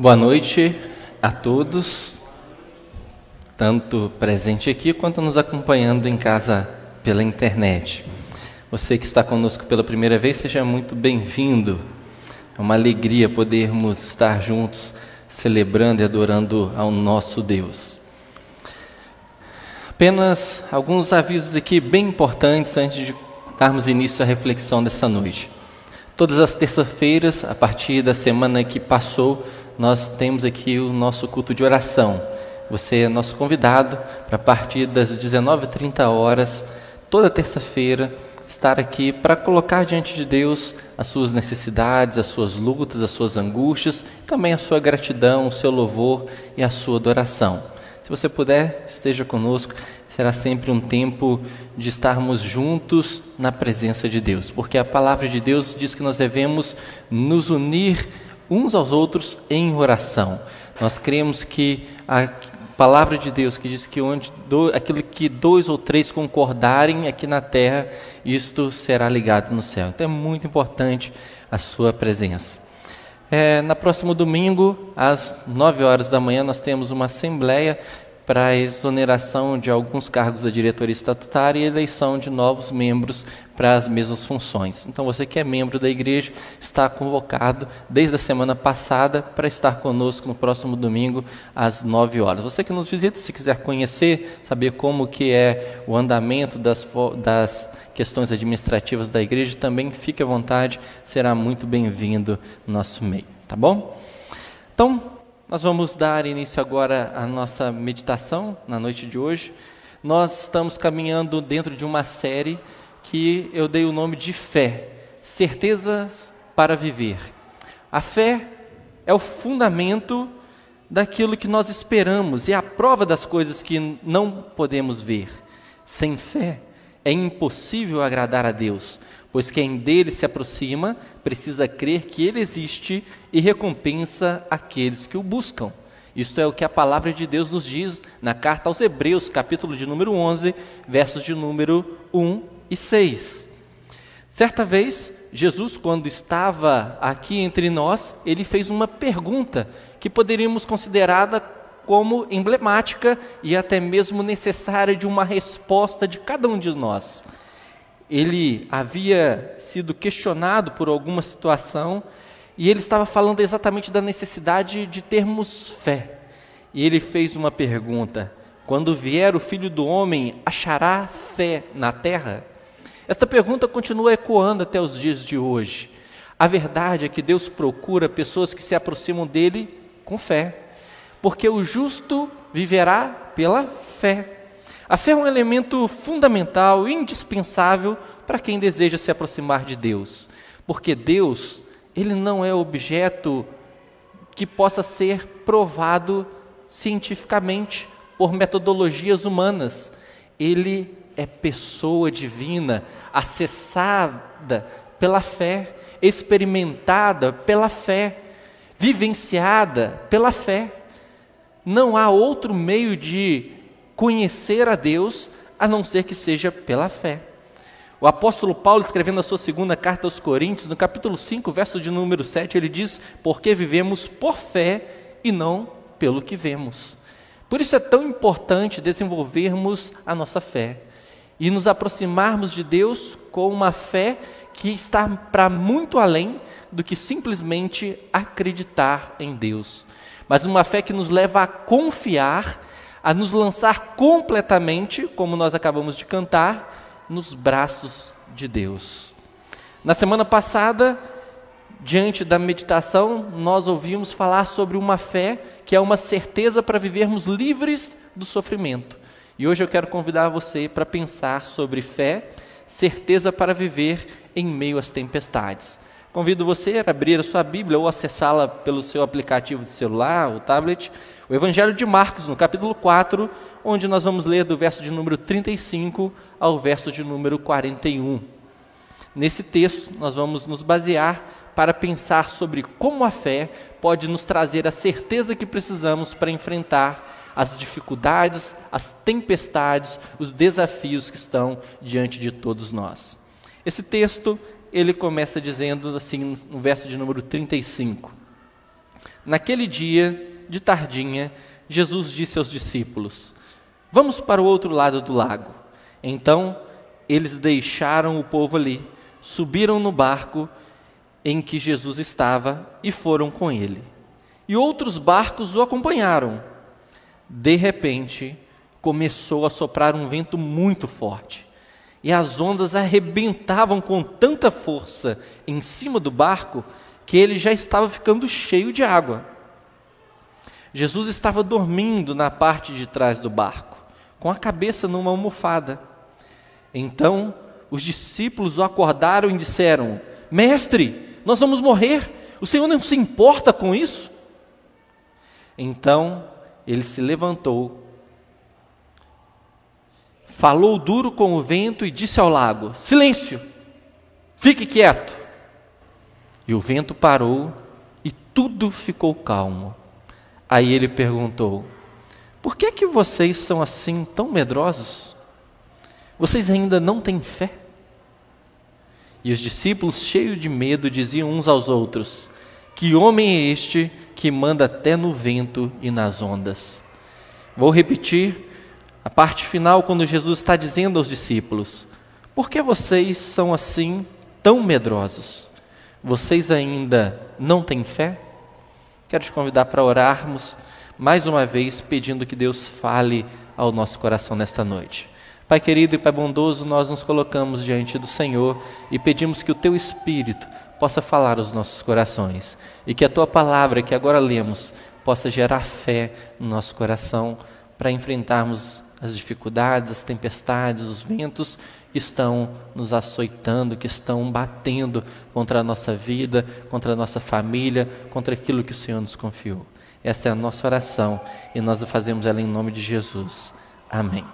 Boa noite a todos, tanto presente aqui quanto nos acompanhando em casa pela internet. Você que está conosco pela primeira vez, seja muito bem-vindo. É uma alegria podermos estar juntos celebrando e adorando ao nosso Deus. Apenas alguns avisos aqui bem importantes antes de darmos início à reflexão dessa noite. Todas as terças-feiras, a partir da semana que passou, nós temos aqui o nosso culto de oração. Você é nosso convidado para a partir das 19h30 horas, toda terça-feira, estar aqui para colocar diante de Deus as suas necessidades, as suas lutas, as suas angústias, também a sua gratidão, o seu louvor e a sua adoração. Se você puder, esteja conosco. Será sempre um tempo de estarmos juntos na presença de Deus, porque a palavra de Deus diz que nós devemos nos unir uns aos outros em oração. Nós cremos que a palavra de Deus que diz que onde do, aquilo que dois ou três concordarem aqui na terra, isto será ligado no céu. Então é muito importante a sua presença. É, na próximo domingo, às nove horas da manhã, nós temos uma assembleia para a exoneração de alguns cargos da diretoria estatutária e eleição de novos membros para as mesmas funções. Então, você que é membro da igreja está convocado desde a semana passada para estar conosco no próximo domingo às 9 horas. Você que nos visita, se quiser conhecer, saber como que é o andamento das, das questões administrativas da igreja, também fique à vontade, será muito bem-vindo no nosso meio, tá bom? Então, nós vamos dar início agora à nossa meditação na noite de hoje. Nós estamos caminhando dentro de uma série que eu dei o nome de fé, certezas para viver. A fé é o fundamento daquilo que nós esperamos e é a prova das coisas que não podemos ver. Sem fé é impossível agradar a Deus, pois quem dele se aproxima precisa crer que ele existe e recompensa aqueles que o buscam. Isto é o que a palavra de Deus nos diz na carta aos Hebreus, capítulo de número 11, versos de número 1 e 6. Certa vez, Jesus, quando estava aqui entre nós, ele fez uma pergunta que poderíamos considerada como emblemática e até mesmo necessária de uma resposta de cada um de nós ele havia sido questionado por alguma situação e ele estava falando exatamente da necessidade de termos fé. E ele fez uma pergunta: quando vier o filho do homem, achará fé na terra? Esta pergunta continua ecoando até os dias de hoje. A verdade é que Deus procura pessoas que se aproximam dele com fé, porque o justo viverá pela fé. A fé é um elemento fundamental, indispensável para quem deseja se aproximar de Deus, porque Deus, ele não é objeto que possa ser provado cientificamente por metodologias humanas. Ele é pessoa divina, acessada pela fé, experimentada pela fé, vivenciada pela fé. Não há outro meio de conhecer a Deus a não ser que seja pela fé. O apóstolo Paulo, escrevendo a sua segunda carta aos Coríntios, no capítulo 5, verso de número 7, ele diz: Porque vivemos por fé e não pelo que vemos. Por isso é tão importante desenvolvermos a nossa fé e nos aproximarmos de Deus com uma fé que está para muito além do que simplesmente acreditar em Deus, mas uma fé que nos leva a confiar a nos lançar completamente, como nós acabamos de cantar, nos braços de Deus. Na semana passada, diante da meditação, nós ouvimos falar sobre uma fé que é uma certeza para vivermos livres do sofrimento. E hoje eu quero convidar você para pensar sobre fé, certeza para viver em meio às tempestades. Convido você a abrir a sua Bíblia ou acessá-la pelo seu aplicativo de celular ou tablet o Evangelho de Marcos, no capítulo 4, onde nós vamos ler do verso de número 35 ao verso de número 41. Nesse texto, nós vamos nos basear para pensar sobre como a fé pode nos trazer a certeza que precisamos para enfrentar as dificuldades, as tempestades, os desafios que estão diante de todos nós. Esse texto, ele começa dizendo assim, no verso de número 35: Naquele dia, de tardinha, Jesus disse aos discípulos: Vamos para o outro lado do lago. Então, eles deixaram o povo ali, subiram no barco em que Jesus estava e foram com ele. E outros barcos o acompanharam. De repente, começou a soprar um vento muito forte. E as ondas arrebentavam com tanta força em cima do barco que ele já estava ficando cheio de água. Jesus estava dormindo na parte de trás do barco, com a cabeça numa almofada. Então os discípulos o acordaram e disseram: Mestre, nós vamos morrer, o Senhor não se importa com isso? Então ele se levantou, falou duro com o vento e disse ao lago: Silêncio, fique quieto. E o vento parou e tudo ficou calmo. Aí ele perguntou: Por que é que vocês são assim tão medrosos? Vocês ainda não têm fé? E os discípulos, cheios de medo, diziam uns aos outros: Que homem é este que manda até no vento e nas ondas? Vou repetir a parte final, quando Jesus está dizendo aos discípulos: Por que vocês são assim tão medrosos? Vocês ainda não têm fé? Quero te convidar para orarmos mais uma vez, pedindo que Deus fale ao nosso coração nesta noite. Pai querido e Pai bondoso, nós nos colocamos diante do Senhor e pedimos que o Teu Espírito possa falar aos nossos corações e que a Tua palavra que agora lemos possa gerar fé no nosso coração para enfrentarmos as dificuldades, as tempestades, os ventos estão nos açoitando, que estão batendo contra a nossa vida, contra a nossa família, contra aquilo que o Senhor nos confiou. Esta é a nossa oração e nós fazemos ela em nome de Jesus. Amém.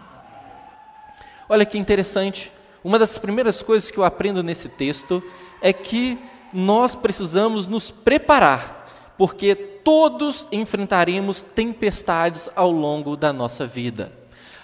Olha que interessante. Uma das primeiras coisas que eu aprendo nesse texto é que nós precisamos nos preparar, porque todos enfrentaremos tempestades ao longo da nossa vida.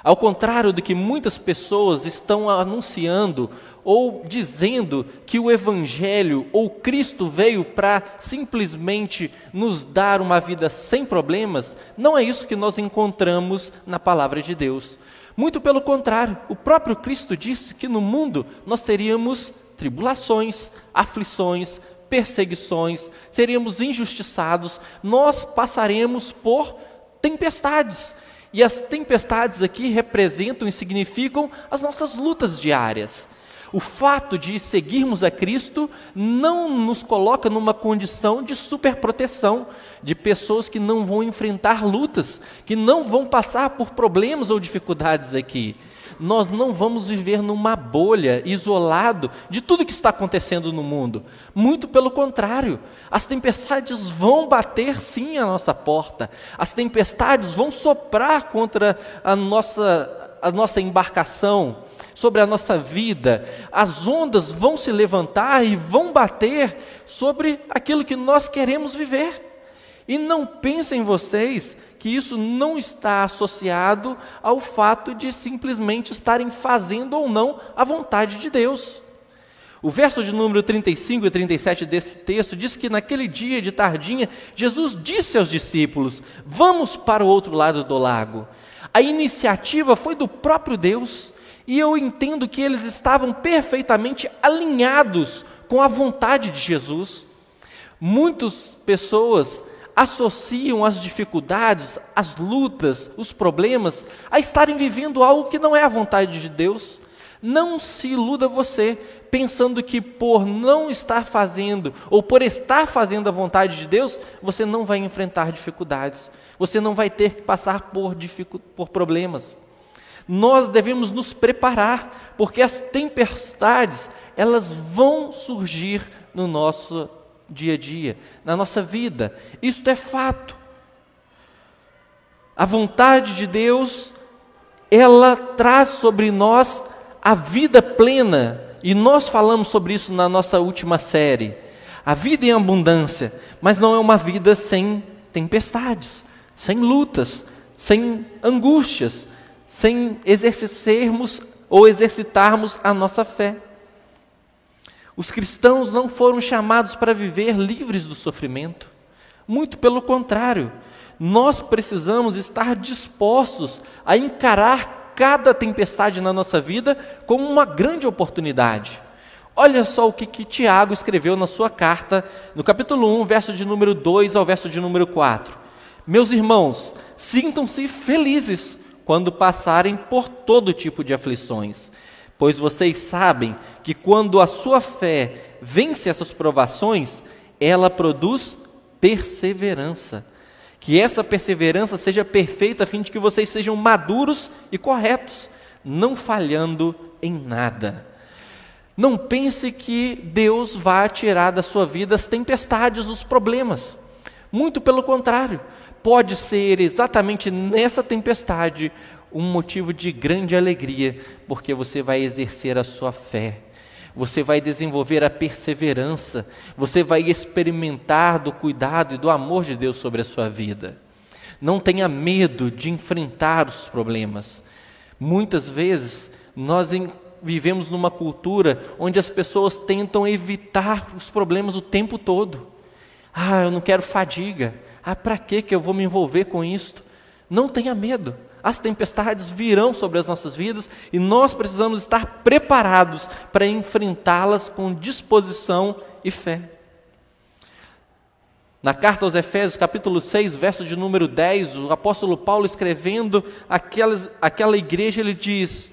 Ao contrário do que muitas pessoas estão anunciando ou dizendo que o Evangelho ou Cristo veio para simplesmente nos dar uma vida sem problemas, não é isso que nós encontramos na palavra de Deus. Muito pelo contrário, o próprio Cristo disse que no mundo nós teríamos tribulações, aflições, perseguições, seríamos injustiçados, nós passaremos por tempestades. E as tempestades aqui representam e significam as nossas lutas diárias. O fato de seguirmos a Cristo não nos coloca numa condição de superproteção, de pessoas que não vão enfrentar lutas, que não vão passar por problemas ou dificuldades aqui nós não vamos viver numa bolha, isolado de tudo que está acontecendo no mundo. Muito pelo contrário, as tempestades vão bater sim à nossa porta, as tempestades vão soprar contra a nossa, a nossa embarcação, sobre a nossa vida, as ondas vão se levantar e vão bater sobre aquilo que nós queremos viver. E não pensem vocês que isso não está associado ao fato de simplesmente estarem fazendo ou não a vontade de Deus. O verso de número 35 e 37 desse texto diz que naquele dia de tardinha, Jesus disse aos discípulos: Vamos para o outro lado do lago. A iniciativa foi do próprio Deus, e eu entendo que eles estavam perfeitamente alinhados com a vontade de Jesus. Muitas pessoas associam as dificuldades, as lutas, os problemas a estarem vivendo algo que não é a vontade de Deus. Não se iluda você pensando que por não estar fazendo ou por estar fazendo a vontade de Deus, você não vai enfrentar dificuldades, você não vai ter que passar por, por problemas. Nós devemos nos preparar, porque as tempestades, elas vão surgir no nosso dia a dia, na nossa vida. Isto é fato. A vontade de Deus, ela traz sobre nós a vida plena, e nós falamos sobre isso na nossa última série. A vida em abundância, mas não é uma vida sem tempestades, sem lutas, sem angústias, sem exercermos ou exercitarmos a nossa fé. Os cristãos não foram chamados para viver livres do sofrimento, Muito pelo contrário, nós precisamos estar dispostos a encarar cada tempestade na nossa vida como uma grande oportunidade. Olha só o que, que Tiago escreveu na sua carta, no capítulo 1, verso de número 2 ao verso de número 4. Meus irmãos, sintam-se felizes quando passarem por todo tipo de aflições, pois vocês sabem que quando a sua fé vence essas provações, ela produz perseverança. Que essa perseverança seja perfeita a fim de que vocês sejam maduros e corretos, não falhando em nada. Não pense que Deus vai tirar da sua vida as tempestades, os problemas. Muito pelo contrário, pode ser exatamente nessa tempestade um motivo de grande alegria, porque você vai exercer a sua fé, você vai desenvolver a perseverança, você vai experimentar do cuidado e do amor de Deus sobre a sua vida. Não tenha medo de enfrentar os problemas. Muitas vezes nós vivemos numa cultura onde as pessoas tentam evitar os problemas o tempo todo. Ah, eu não quero fadiga. Ah, para que eu vou me envolver com isto? Não tenha medo. As tempestades virão sobre as nossas vidas e nós precisamos estar preparados para enfrentá-las com disposição e fé. Na carta aos Efésios, capítulo 6, verso de número 10, o apóstolo Paulo escrevendo aquelas, aquela igreja, ele diz: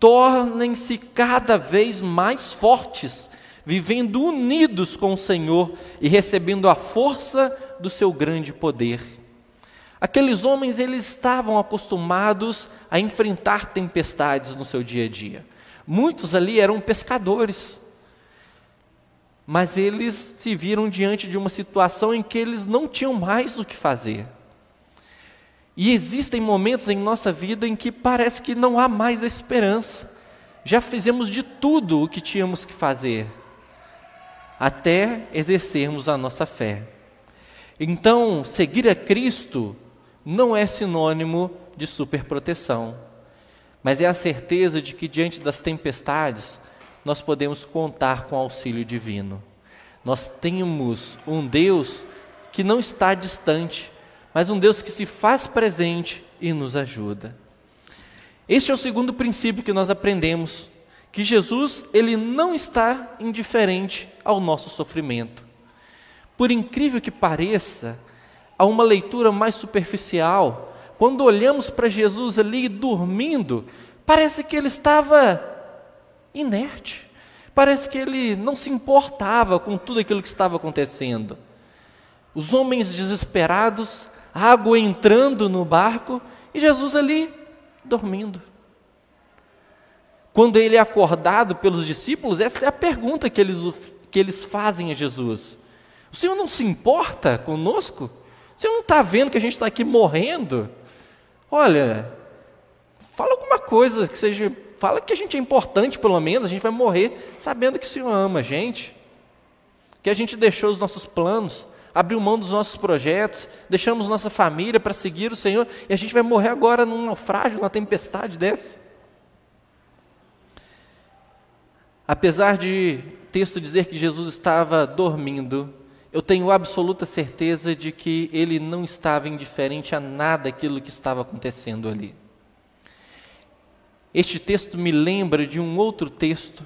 tornem-se cada vez mais fortes, vivendo unidos com o Senhor e recebendo a força do seu grande poder. Aqueles homens eles estavam acostumados a enfrentar tempestades no seu dia a dia. Muitos ali eram pescadores. Mas eles se viram diante de uma situação em que eles não tinham mais o que fazer. E existem momentos em nossa vida em que parece que não há mais esperança. Já fizemos de tudo o que tínhamos que fazer, até exercermos a nossa fé. Então, seguir a Cristo não é sinônimo de superproteção, mas é a certeza de que diante das tempestades nós podemos contar com o auxílio divino. Nós temos um Deus que não está distante, mas um Deus que se faz presente e nos ajuda. Este é o segundo princípio que nós aprendemos, que Jesus ele não está indiferente ao nosso sofrimento. Por incrível que pareça, a uma leitura mais superficial, quando olhamos para Jesus ali dormindo, parece que ele estava inerte. Parece que ele não se importava com tudo aquilo que estava acontecendo. Os homens desesperados, água entrando no barco e Jesus ali dormindo. Quando ele é acordado pelos discípulos, essa é a pergunta que eles, que eles fazem a Jesus: O Senhor não se importa conosco? Você não está vendo que a gente está aqui morrendo? Olha, fala alguma coisa que seja. Fala que a gente é importante, pelo menos, a gente vai morrer sabendo que o Senhor ama a gente. Que a gente deixou os nossos planos, abriu mão dos nossos projetos, deixamos nossa família para seguir o Senhor e a gente vai morrer agora num naufrágio, numa tempestade dessa. Apesar de texto dizer que Jesus estava dormindo, eu tenho absoluta certeza de que ele não estava indiferente a nada aquilo que estava acontecendo ali. Este texto me lembra de um outro texto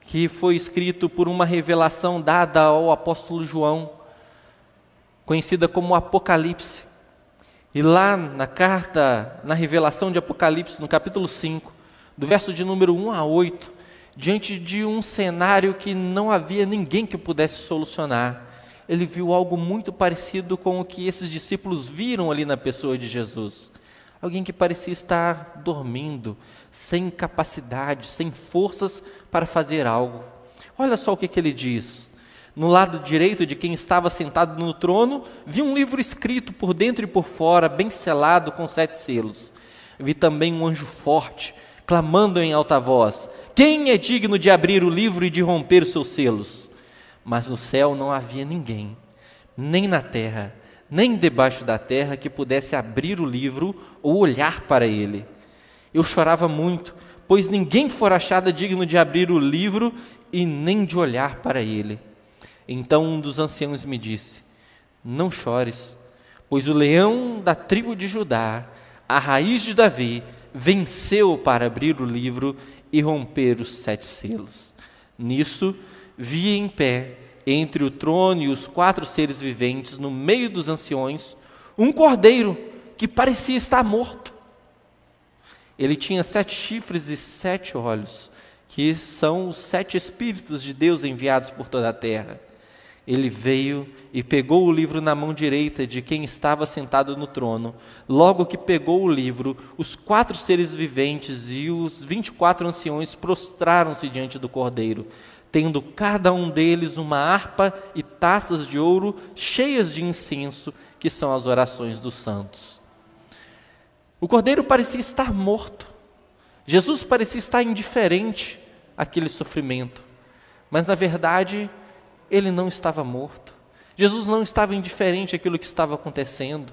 que foi escrito por uma revelação dada ao apóstolo João, conhecida como Apocalipse. E lá na carta, na revelação de Apocalipse, no capítulo 5, do verso de número 1 a 8, diante de um cenário que não havia ninguém que pudesse solucionar, ele viu algo muito parecido com o que esses discípulos viram ali na pessoa de Jesus. Alguém que parecia estar dormindo, sem capacidade, sem forças para fazer algo. Olha só o que, que ele diz. No lado direito de quem estava sentado no trono, vi um livro escrito por dentro e por fora, bem selado com sete selos. Vi também um anjo forte, clamando em alta voz: Quem é digno de abrir o livro e de romper os seus selos? Mas no céu não havia ninguém, nem na terra, nem debaixo da terra que pudesse abrir o livro ou olhar para ele. Eu chorava muito, pois ninguém fora achado digno de abrir o livro e nem de olhar para ele. Então um dos anciãos me disse: Não chores, pois o leão da tribo de Judá, a raiz de Davi, venceu para abrir o livro e romper os sete selos. Nisso, vi em pé, entre o trono e os quatro seres viventes, no meio dos anciões, um cordeiro que parecia estar morto. Ele tinha sete chifres e sete olhos, que são os sete Espíritos de Deus enviados por toda a terra. Ele veio e pegou o livro na mão direita de quem estava sentado no trono. Logo que pegou o livro, os quatro seres viventes e os vinte e quatro anciões prostraram-se diante do cordeiro, tendo cada um deles uma harpa e taças de ouro cheias de incenso, que são as orações dos santos. O cordeiro parecia estar morto. Jesus parecia estar indiferente àquele sofrimento. Mas, na verdade, ele não estava morto. Jesus não estava indiferente àquilo que estava acontecendo.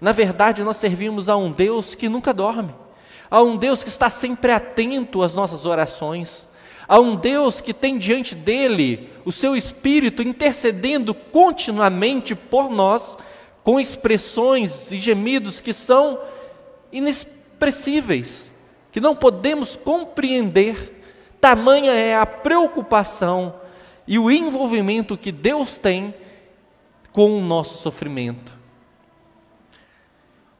Na verdade, nós servimos a um Deus que nunca dorme, a um Deus que está sempre atento às nossas orações, a um Deus que tem diante dele o seu Espírito intercedendo continuamente por nós, com expressões e gemidos que são inexpressíveis, que não podemos compreender. Tamanha é a preocupação e o envolvimento que Deus tem com o nosso sofrimento.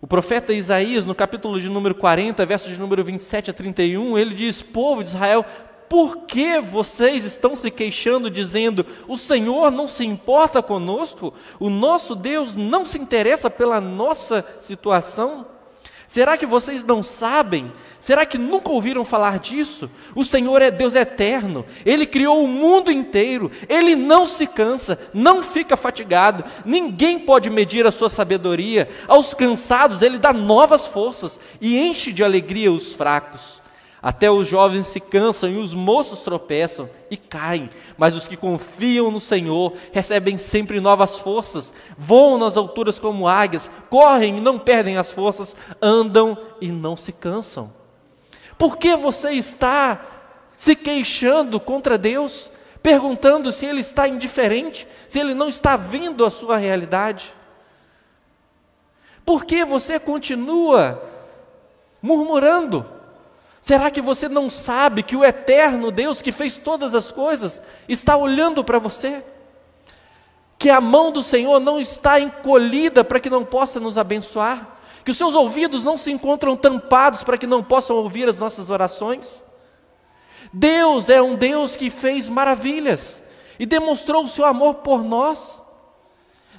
O profeta Isaías, no capítulo de número 40, verso de número 27 a 31, ele diz: Povo de Israel, por que vocês estão se queixando, dizendo: O Senhor não se importa conosco? O nosso Deus não se interessa pela nossa situação? Será que vocês não sabem? Será que nunca ouviram falar disso? O Senhor é Deus eterno, Ele criou o mundo inteiro, Ele não se cansa, não fica fatigado, ninguém pode medir a sua sabedoria. Aos cansados, Ele dá novas forças e enche de alegria os fracos. Até os jovens se cansam e os moços tropeçam e caem, mas os que confiam no Senhor recebem sempre novas forças, voam nas alturas como águias, correm e não perdem as forças, andam e não se cansam. Por que você está se queixando contra Deus, perguntando se Ele está indiferente, se Ele não está vendo a sua realidade? Por que você continua murmurando? Será que você não sabe que o eterno Deus que fez todas as coisas está olhando para você? Que a mão do Senhor não está encolhida para que não possa nos abençoar? Que os seus ouvidos não se encontram tampados para que não possam ouvir as nossas orações? Deus é um Deus que fez maravilhas e demonstrou o seu amor por nós.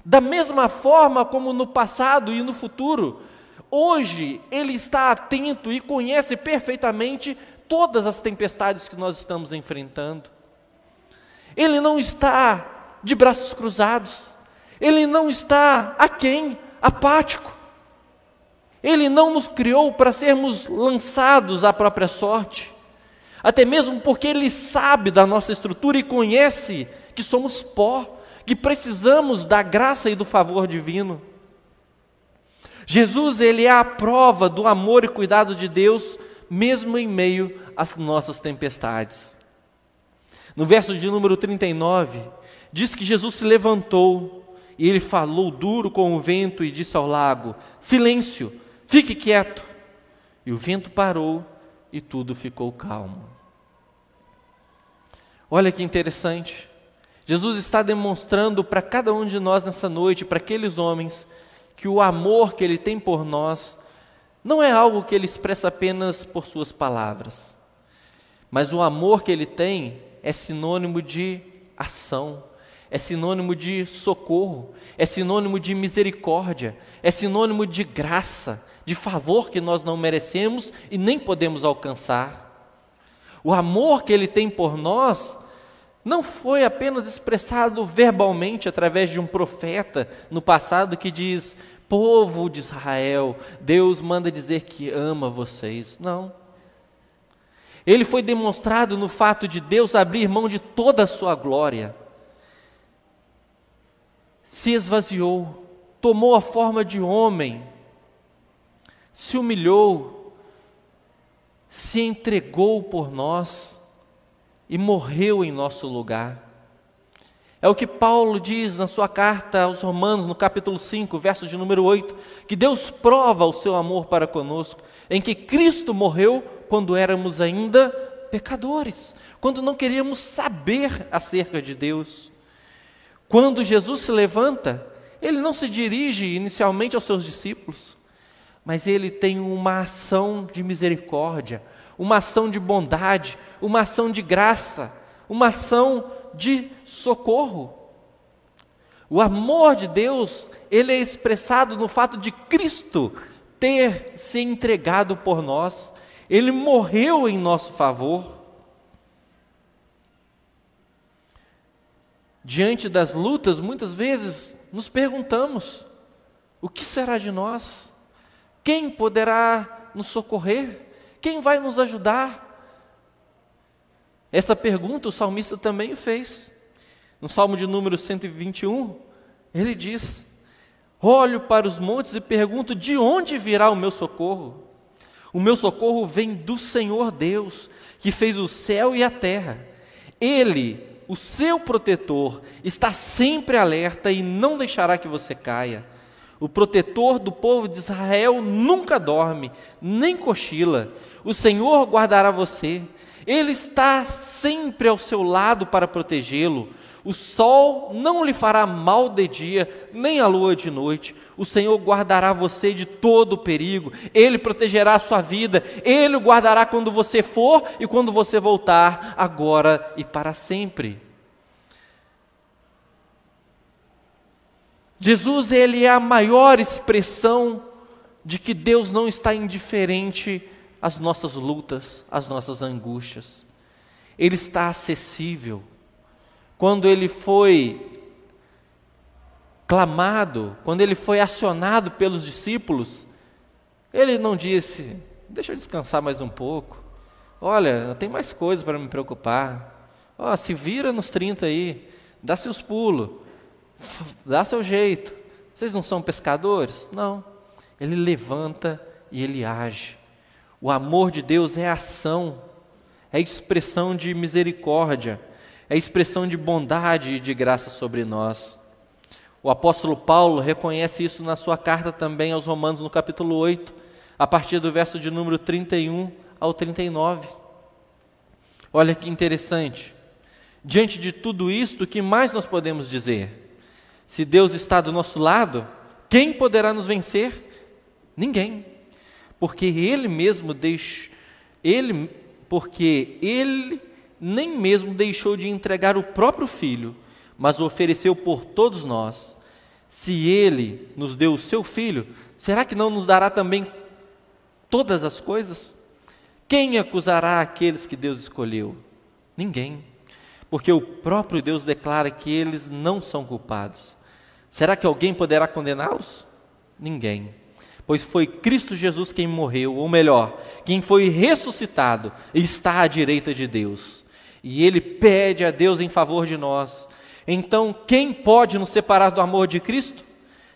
Da mesma forma como no passado e no futuro, Hoje ele está atento e conhece perfeitamente todas as tempestades que nós estamos enfrentando. Ele não está de braços cruzados, ele não está aquém, apático. Ele não nos criou para sermos lançados à própria sorte, até mesmo porque ele sabe da nossa estrutura e conhece que somos pó, que precisamos da graça e do favor divino. Jesus, ele é a prova do amor e cuidado de Deus, mesmo em meio às nossas tempestades. No verso de número 39, diz que Jesus se levantou e ele falou duro com o vento e disse ao lago: Silêncio, fique quieto. E o vento parou e tudo ficou calmo. Olha que interessante. Jesus está demonstrando para cada um de nós nessa noite, para aqueles homens, que o amor que ele tem por nós não é algo que ele expressa apenas por suas palavras, mas o amor que ele tem é sinônimo de ação, é sinônimo de socorro, é sinônimo de misericórdia, é sinônimo de graça, de favor que nós não merecemos e nem podemos alcançar. O amor que ele tem por nós não foi apenas expressado verbalmente através de um profeta no passado que diz: povo de Israel, Deus manda dizer que ama vocês. Não. Ele foi demonstrado no fato de Deus abrir mão de toda a sua glória, se esvaziou, tomou a forma de homem, se humilhou, se entregou por nós e morreu em nosso lugar. É o que Paulo diz na sua carta aos Romanos, no capítulo 5, verso de número 8, que Deus prova o seu amor para conosco, em que Cristo morreu quando éramos ainda pecadores, quando não queríamos saber acerca de Deus. Quando Jesus se levanta, ele não se dirige inicialmente aos seus discípulos, mas ele tem uma ação de misericórdia, uma ação de bondade, uma ação de graça, uma ação de socorro. O amor de Deus, ele é expressado no fato de Cristo ter se entregado por nós. Ele morreu em nosso favor. Diante das lutas, muitas vezes nos perguntamos: o que será de nós? Quem poderá nos socorrer? Quem vai nos ajudar? Esta pergunta o salmista também fez. No Salmo de número 121, ele diz: Olho para os montes e pergunto: de onde virá o meu socorro? O meu socorro vem do Senhor Deus, que fez o céu e a terra. Ele, o seu protetor, está sempre alerta e não deixará que você caia. O protetor do povo de Israel nunca dorme, nem cochila. O Senhor guardará você. Ele está sempre ao seu lado para protegê-lo. O sol não lhe fará mal de dia, nem a lua de noite. O Senhor guardará você de todo o perigo. Ele protegerá a sua vida. Ele o guardará quando você for e quando você voltar, agora e para sempre. Jesus, ele é a maior expressão de que Deus não está indiferente às nossas lutas, às nossas angústias. Ele está acessível quando ele foi clamado, quando ele foi acionado pelos discípulos, ele não disse: Deixa eu descansar mais um pouco. Olha, tem mais coisas para me preocupar. Oh, se vira nos 30 aí, dá seus pulos, dá seu jeito. Vocês não são pescadores? Não. Ele levanta e ele age. O amor de Deus é ação, é expressão de misericórdia é expressão de bondade e de graça sobre nós. O apóstolo Paulo reconhece isso na sua carta também aos Romanos, no capítulo 8, a partir do verso de número 31 ao 39. Olha que interessante. Diante de tudo isto, o que mais nós podemos dizer? Se Deus está do nosso lado, quem poderá nos vencer? Ninguém. Porque ele mesmo deixa ele porque ele nem mesmo deixou de entregar o próprio filho, mas o ofereceu por todos nós. Se ele nos deu o seu filho, será que não nos dará também todas as coisas? Quem acusará aqueles que Deus escolheu? Ninguém. Porque o próprio Deus declara que eles não são culpados. Será que alguém poderá condená-los? Ninguém. Pois foi Cristo Jesus quem morreu, ou melhor, quem foi ressuscitado e está à direita de Deus e ele pede a Deus em favor de nós. Então, quem pode nos separar do amor de Cristo?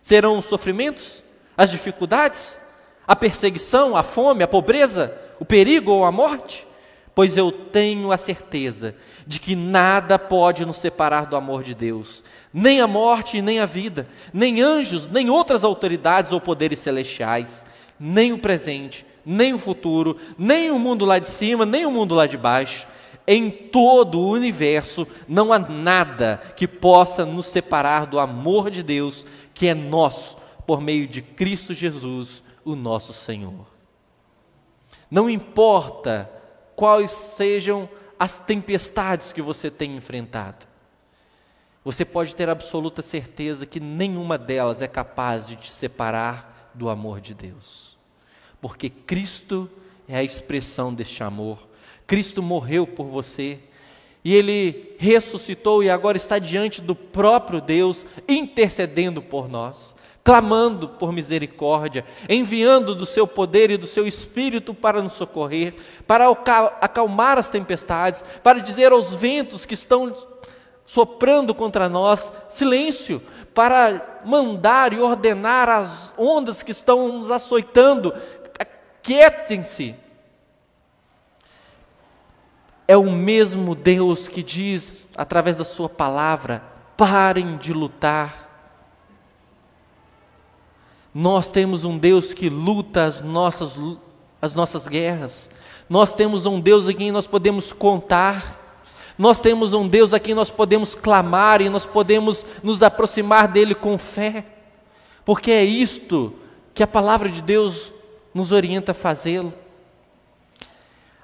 Serão os sofrimentos, as dificuldades, a perseguição, a fome, a pobreza, o perigo ou a morte? Pois eu tenho a certeza de que nada pode nos separar do amor de Deus, nem a morte, nem a vida, nem anjos, nem outras autoridades ou poderes celestiais, nem o presente, nem o futuro, nem o mundo lá de cima, nem o mundo lá de baixo em todo o universo não há nada que possa nos separar do amor de Deus que é nosso por meio de Cristo Jesus, o nosso Senhor. Não importa quais sejam as tempestades que você tem enfrentado, você pode ter absoluta certeza que nenhuma delas é capaz de te separar do amor de Deus, porque Cristo é a expressão deste amor. Cristo morreu por você. E ele ressuscitou e agora está diante do próprio Deus, intercedendo por nós, clamando por misericórdia, enviando do seu poder e do seu espírito para nos socorrer, para acalmar as tempestades, para dizer aos ventos que estão soprando contra nós: silêncio, para mandar e ordenar as ondas que estão nos açoitando: quietem-se, é o mesmo Deus que diz, através da Sua palavra, parem de lutar. Nós temos um Deus que luta as nossas, as nossas guerras. Nós temos um Deus a quem nós podemos contar. Nós temos um Deus a quem nós podemos clamar e nós podemos nos aproximar dele com fé. Porque é isto que a palavra de Deus nos orienta a fazê-lo.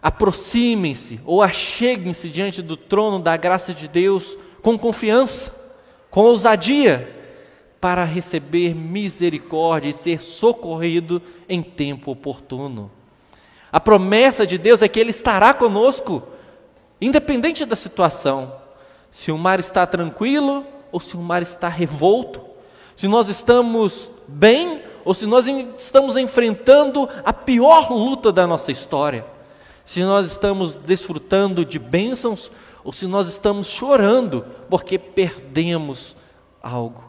Aproximem-se ou acheguem-se diante do trono da graça de Deus com confiança, com ousadia, para receber misericórdia e ser socorrido em tempo oportuno. A promessa de Deus é que Ele estará conosco, independente da situação. Se o mar está tranquilo ou se o mar está revolto, se nós estamos bem ou se nós estamos enfrentando a pior luta da nossa história, se nós estamos desfrutando de bênçãos ou se nós estamos chorando porque perdemos algo.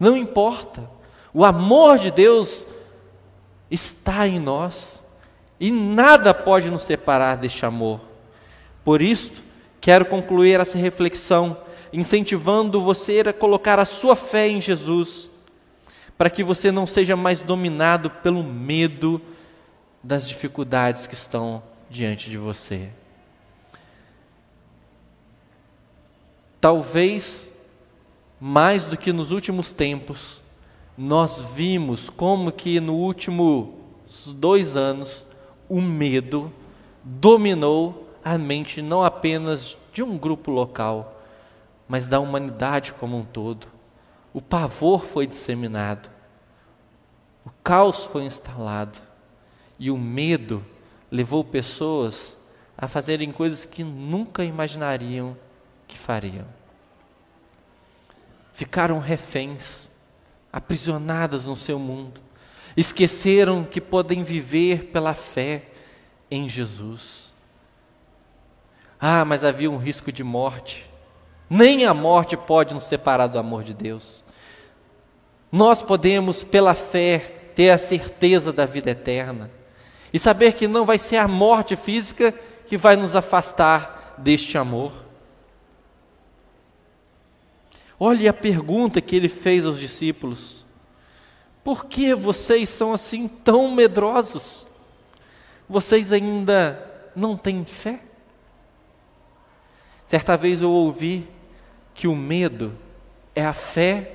Não importa, o amor de Deus está em nós e nada pode nos separar deste amor. Por isto, quero concluir essa reflexão incentivando você a colocar a sua fé em Jesus, para que você não seja mais dominado pelo medo das dificuldades que estão diante de você. Talvez mais do que nos últimos tempos, nós vimos como que no últimos dois anos o medo dominou a mente não apenas de um grupo local, mas da humanidade como um todo. O pavor foi disseminado, o caos foi instalado e o medo levou pessoas a fazerem coisas que nunca imaginariam que fariam ficaram reféns, aprisionadas no seu mundo, esqueceram que podem viver pela fé em Jesus. Ah, mas havia um risco de morte. Nem a morte pode nos separar do amor de Deus. Nós podemos, pela fé, ter a certeza da vida eterna e saber que não vai ser a morte física que vai nos afastar deste amor. Olhe a pergunta que ele fez aos discípulos: Por que vocês são assim tão medrosos? Vocês ainda não têm fé? Certa vez eu ouvi que o medo é a fé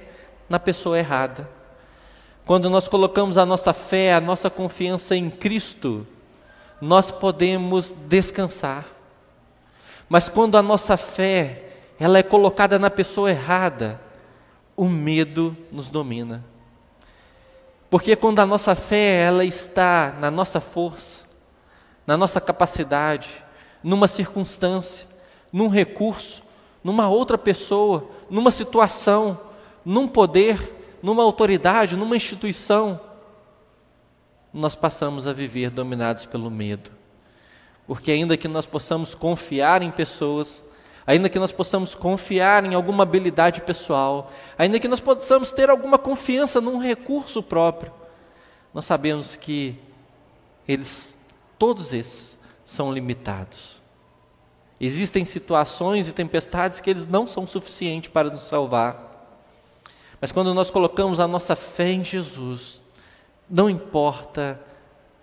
na pessoa errada. Quando nós colocamos a nossa fé, a nossa confiança em Cristo, nós podemos descansar. Mas quando a nossa fé ela é colocada na pessoa errada, o medo nos domina. Porque quando a nossa fé ela está na nossa força, na nossa capacidade, numa circunstância, num recurso, numa outra pessoa, numa situação, num poder, numa autoridade, numa instituição, nós passamos a viver dominados pelo medo. Porque ainda que nós possamos confiar em pessoas, ainda que nós possamos confiar em alguma habilidade pessoal, ainda que nós possamos ter alguma confiança num recurso próprio, nós sabemos que eles, todos esses, são limitados. Existem situações e tempestades que eles não são suficientes para nos salvar. Mas quando nós colocamos a nossa fé em Jesus, não importa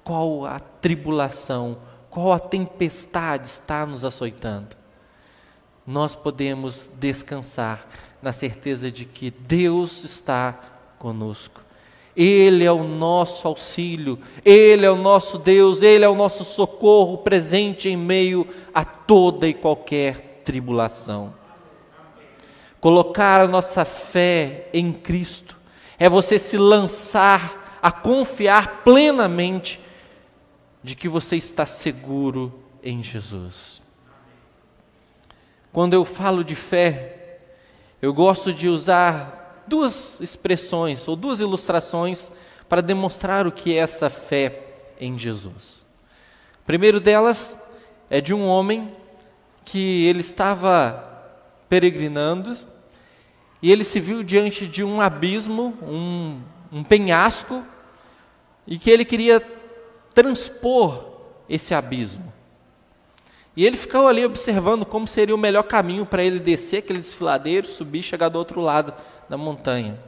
qual a tribulação, qual a tempestade está nos açoitando, nós podemos descansar na certeza de que Deus está conosco. Ele é o nosso auxílio, Ele é o nosso Deus, Ele é o nosso socorro presente em meio a toda e qualquer tribulação. Colocar a nossa fé em Cristo é você se lançar a confiar plenamente de que você está seguro em Jesus. Quando eu falo de fé, eu gosto de usar duas expressões ou duas ilustrações para demonstrar o que é essa fé em Jesus. O primeiro delas é de um homem que ele estava peregrinando e ele se viu diante de um abismo, um, um penhasco, e que ele queria transpor esse abismo. E ele ficou ali observando como seria o melhor caminho para ele descer aquele desfiladeiro, subir e chegar do outro lado da montanha.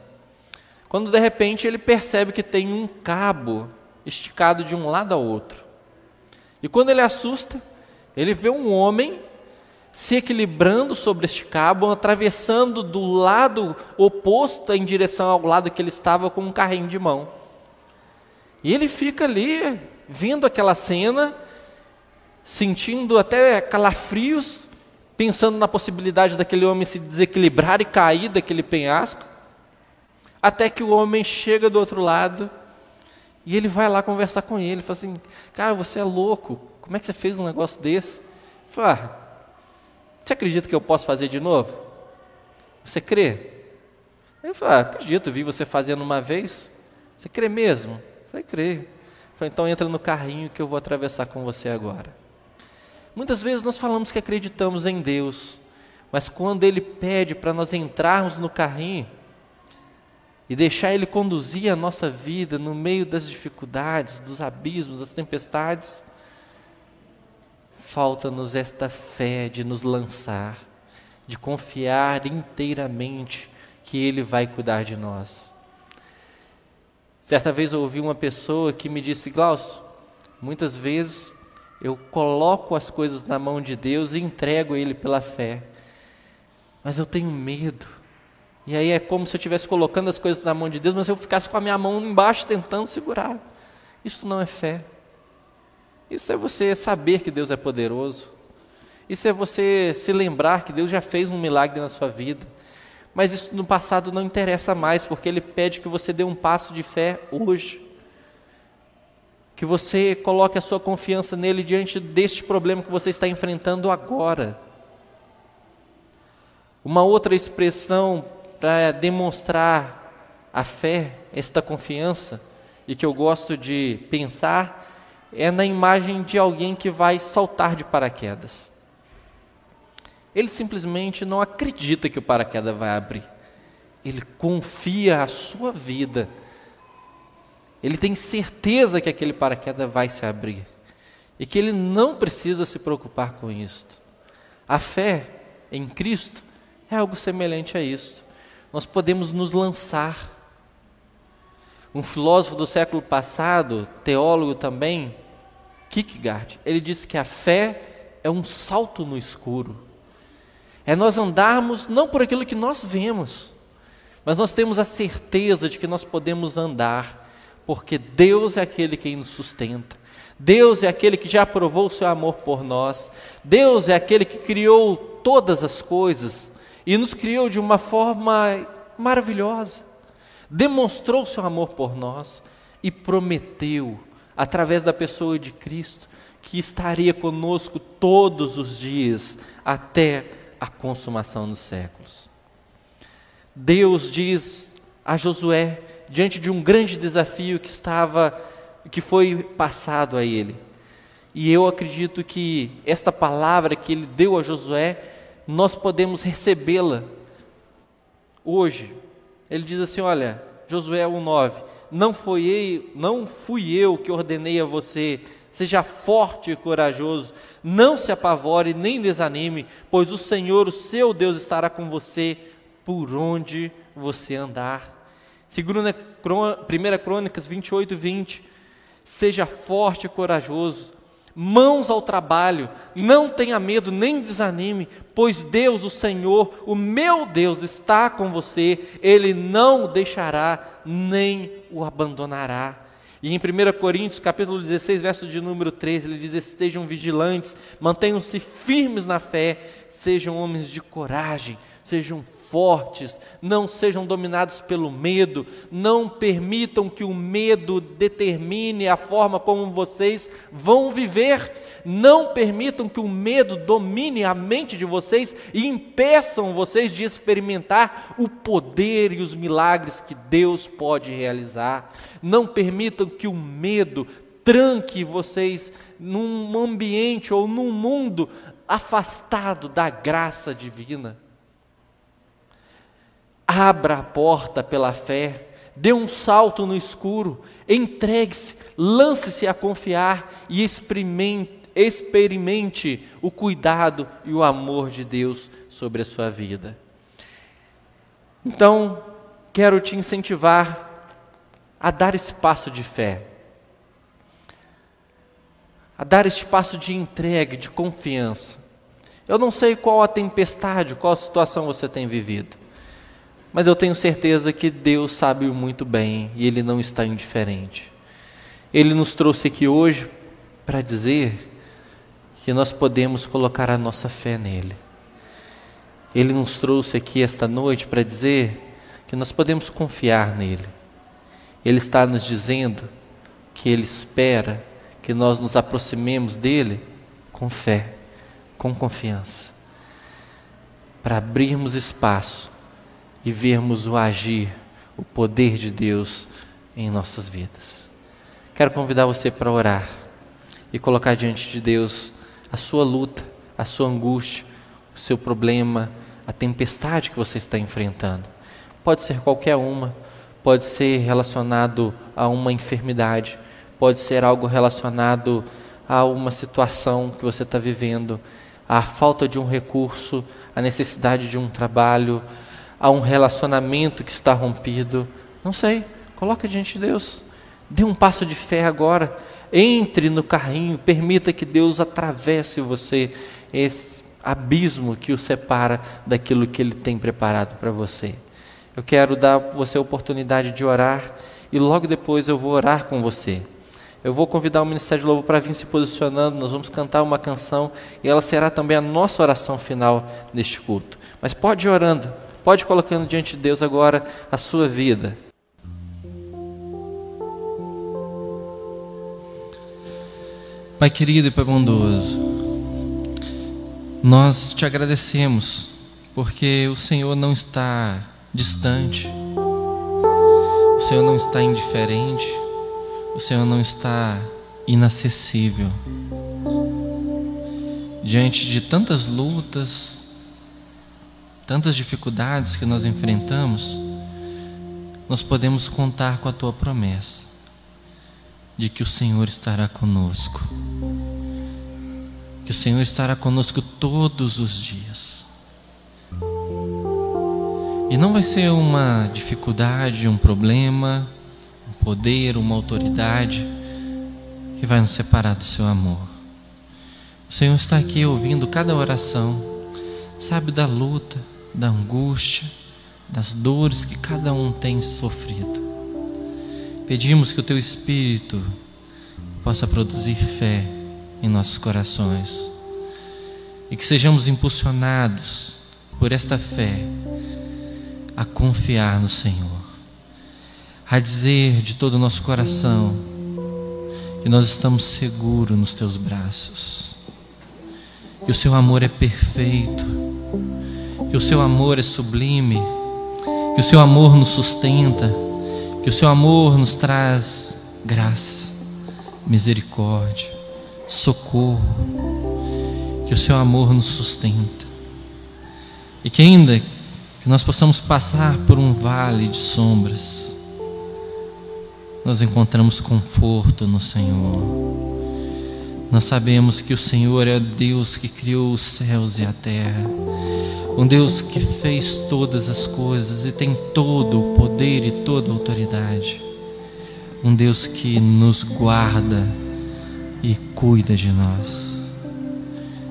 Quando de repente ele percebe que tem um cabo esticado de um lado ao outro. E quando ele assusta, ele vê um homem se equilibrando sobre este cabo, atravessando do lado oposto em direção ao lado que ele estava com um carrinho de mão. E ele fica ali, vendo aquela cena, sentindo até calafrios, pensando na possibilidade daquele homem se desequilibrar e cair daquele penhasco, até que o homem chega do outro lado e ele vai lá conversar com ele, fala assim: Cara, você é louco, como é que você fez um negócio desse? Fala, ah, você acredita que eu posso fazer de novo? Você crê? Ele fala, ah, acredito, vi você fazendo uma vez. Você crê mesmo? Falei, creio. Falei, então entra no carrinho que eu vou atravessar com você agora. Muitas vezes nós falamos que acreditamos em Deus, mas quando Ele pede para nós entrarmos no carrinho e deixar Ele conduzir a nossa vida no meio das dificuldades, dos abismos, das tempestades, falta-nos esta fé de nos lançar, de confiar inteiramente que Ele vai cuidar de nós. Certa vez eu ouvi uma pessoa que me disse, Glaucio, muitas vezes eu coloco as coisas na mão de Deus e entrego a Ele pela fé, mas eu tenho medo. E aí é como se eu estivesse colocando as coisas na mão de Deus, mas eu ficasse com a minha mão embaixo tentando segurar. Isso não é fé. Isso é você saber que Deus é poderoso. Isso é você se lembrar que Deus já fez um milagre na sua vida. Mas isso no passado não interessa mais, porque ele pede que você dê um passo de fé hoje. Que você coloque a sua confiança nele diante deste problema que você está enfrentando agora. Uma outra expressão para demonstrar a fé, esta confiança, e que eu gosto de pensar, é na imagem de alguém que vai saltar de paraquedas. Ele simplesmente não acredita que o paraquedas vai abrir. Ele confia a sua vida. Ele tem certeza que aquele paraquedas vai se abrir. E que ele não precisa se preocupar com isto. A fé em Cristo é algo semelhante a isso. Nós podemos nos lançar. Um filósofo do século passado, teólogo também, Kierkegaard, ele disse que a fé é um salto no escuro. É nós andarmos não por aquilo que nós vemos, mas nós temos a certeza de que nós podemos andar, porque Deus é aquele que nos sustenta. Deus é aquele que já provou o seu amor por nós. Deus é aquele que criou todas as coisas e nos criou de uma forma maravilhosa. Demonstrou o seu amor por nós e prometeu, através da pessoa de Cristo, que estaria conosco todos os dias até a consumação dos séculos. Deus diz a Josué, diante de um grande desafio que estava, que foi passado a ele. E eu acredito que esta palavra que ele deu a Josué, nós podemos recebê-la hoje. Ele diz assim: Olha, Josué 1,9: não, foi eu, não fui eu que ordenei a você Seja forte e corajoso, não se apavore nem desanime, pois o Senhor, o seu Deus, estará com você por onde você andar. Segundo 1 Crônicas 28, 20. Seja forte e corajoso, mãos ao trabalho, não tenha medo nem desanime, pois Deus, o Senhor, o meu Deus, está com você, Ele não o deixará nem o abandonará. E em 1 Coríntios, capítulo 16, verso de número 13, ele diz: Estejam vigilantes, mantenham-se firmes na fé, sejam homens de coragem, sejam fortes, não sejam dominados pelo medo, não permitam que o medo determine a forma como vocês vão viver, não permitam que o medo domine a mente de vocês e impeçam vocês de experimentar o poder e os milagres que Deus pode realizar. Não permitam que o medo tranque vocês num ambiente ou num mundo afastado da graça divina. Abra a porta pela fé, dê um salto no escuro, entregue-se, lance-se a confiar e experimente, experimente o cuidado e o amor de Deus sobre a sua vida. Então, quero te incentivar a dar esse passo de fé, a dar este passo de entrega, de confiança. Eu não sei qual a tempestade, qual a situação você tem vivido, mas eu tenho certeza que Deus sabe muito bem e Ele não está indiferente. Ele nos trouxe aqui hoje para dizer que nós podemos colocar a nossa fé nele. Ele nos trouxe aqui esta noite para dizer que nós podemos confiar nele. Ele está nos dizendo que ele espera que nós nos aproximemos dele com fé, com confiança, para abrirmos espaço e vermos o agir, o poder de Deus em nossas vidas. Quero convidar você para orar e colocar diante de Deus a sua luta, a sua angústia, o seu problema, a tempestade que você está enfrentando. Pode ser qualquer uma, pode ser relacionado a uma enfermidade, pode ser algo relacionado a uma situação que você está vivendo, a falta de um recurso, a necessidade de um trabalho, a um relacionamento que está rompido. Não sei, coloca diante de Deus. Dê um passo de fé agora. Entre no carrinho, permita que Deus atravesse você esse abismo que o separa daquilo que Ele tem preparado para você. Eu quero dar você a oportunidade de orar e logo depois eu vou orar com você. Eu vou convidar o Ministério de Louvor para vir se posicionando, nós vamos cantar uma canção e ela será também a nossa oração final neste culto. Mas pode ir orando, pode colocando diante de Deus agora a sua vida. Pai querido e Pai bondoso, nós te agradecemos porque o Senhor não está distante, o Senhor não está indiferente, o Senhor não está inacessível. Diante de tantas lutas, tantas dificuldades que nós enfrentamos, nós podemos contar com a tua promessa de que o Senhor estará conosco. Que o Senhor estará conosco todos os dias. E não vai ser uma dificuldade, um problema, um poder, uma autoridade que vai nos separar do seu amor. O Senhor está aqui ouvindo cada oração, sabe da luta, da angústia, das dores que cada um tem sofrido. Pedimos que o teu Espírito possa produzir fé em nossos corações e que sejamos impulsionados por esta fé a confiar no Senhor, a dizer de todo o nosso coração que nós estamos seguros nos teus braços, que o seu amor é perfeito, que o seu amor é sublime, que o seu amor nos sustenta que o seu amor nos traz graça, misericórdia, socorro. Que o seu amor nos sustenta. E que ainda que nós possamos passar por um vale de sombras, nós encontramos conforto no Senhor. Nós sabemos que o Senhor é Deus que criou os céus e a terra um Deus que fez todas as coisas e tem todo o poder e toda a autoridade, um Deus que nos guarda e cuida de nós.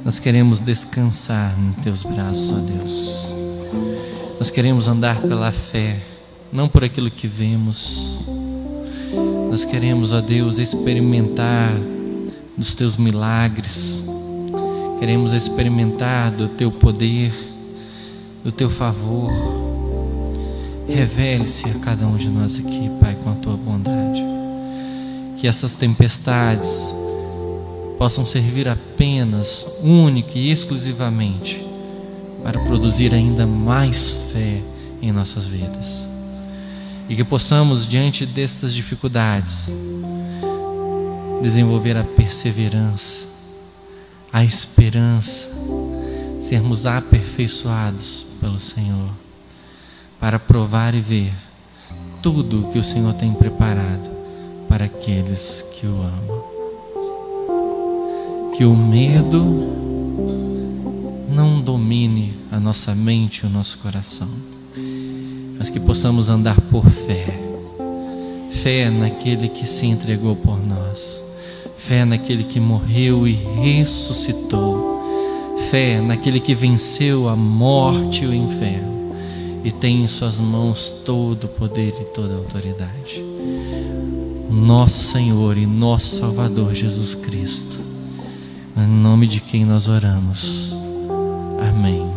Nós queremos descansar em teus braços, ó Deus. Nós queremos andar pela fé, não por aquilo que vemos. Nós queremos, ó Deus, experimentar dos teus milagres. Queremos experimentar do teu poder do teu favor. Revele-se a cada um de nós aqui, Pai, com a tua bondade. Que essas tempestades possam servir apenas, única e exclusivamente, para produzir ainda mais fé em nossas vidas. E que possamos, diante destas dificuldades, desenvolver a perseverança, a esperança, sermos aperfeiçoados pelo Senhor, para provar e ver tudo o que o Senhor tem preparado para aqueles que o amam. que o medo não domine a nossa mente e o nosso coração, mas que possamos andar por fé. Fé naquele que se entregou por nós, fé naquele que morreu e ressuscitou, fé naquele que venceu a morte e o inferno e tem em Suas mãos todo o poder e toda a autoridade. Nosso Senhor e nosso Salvador Jesus Cristo, em nome de quem nós oramos. Amém.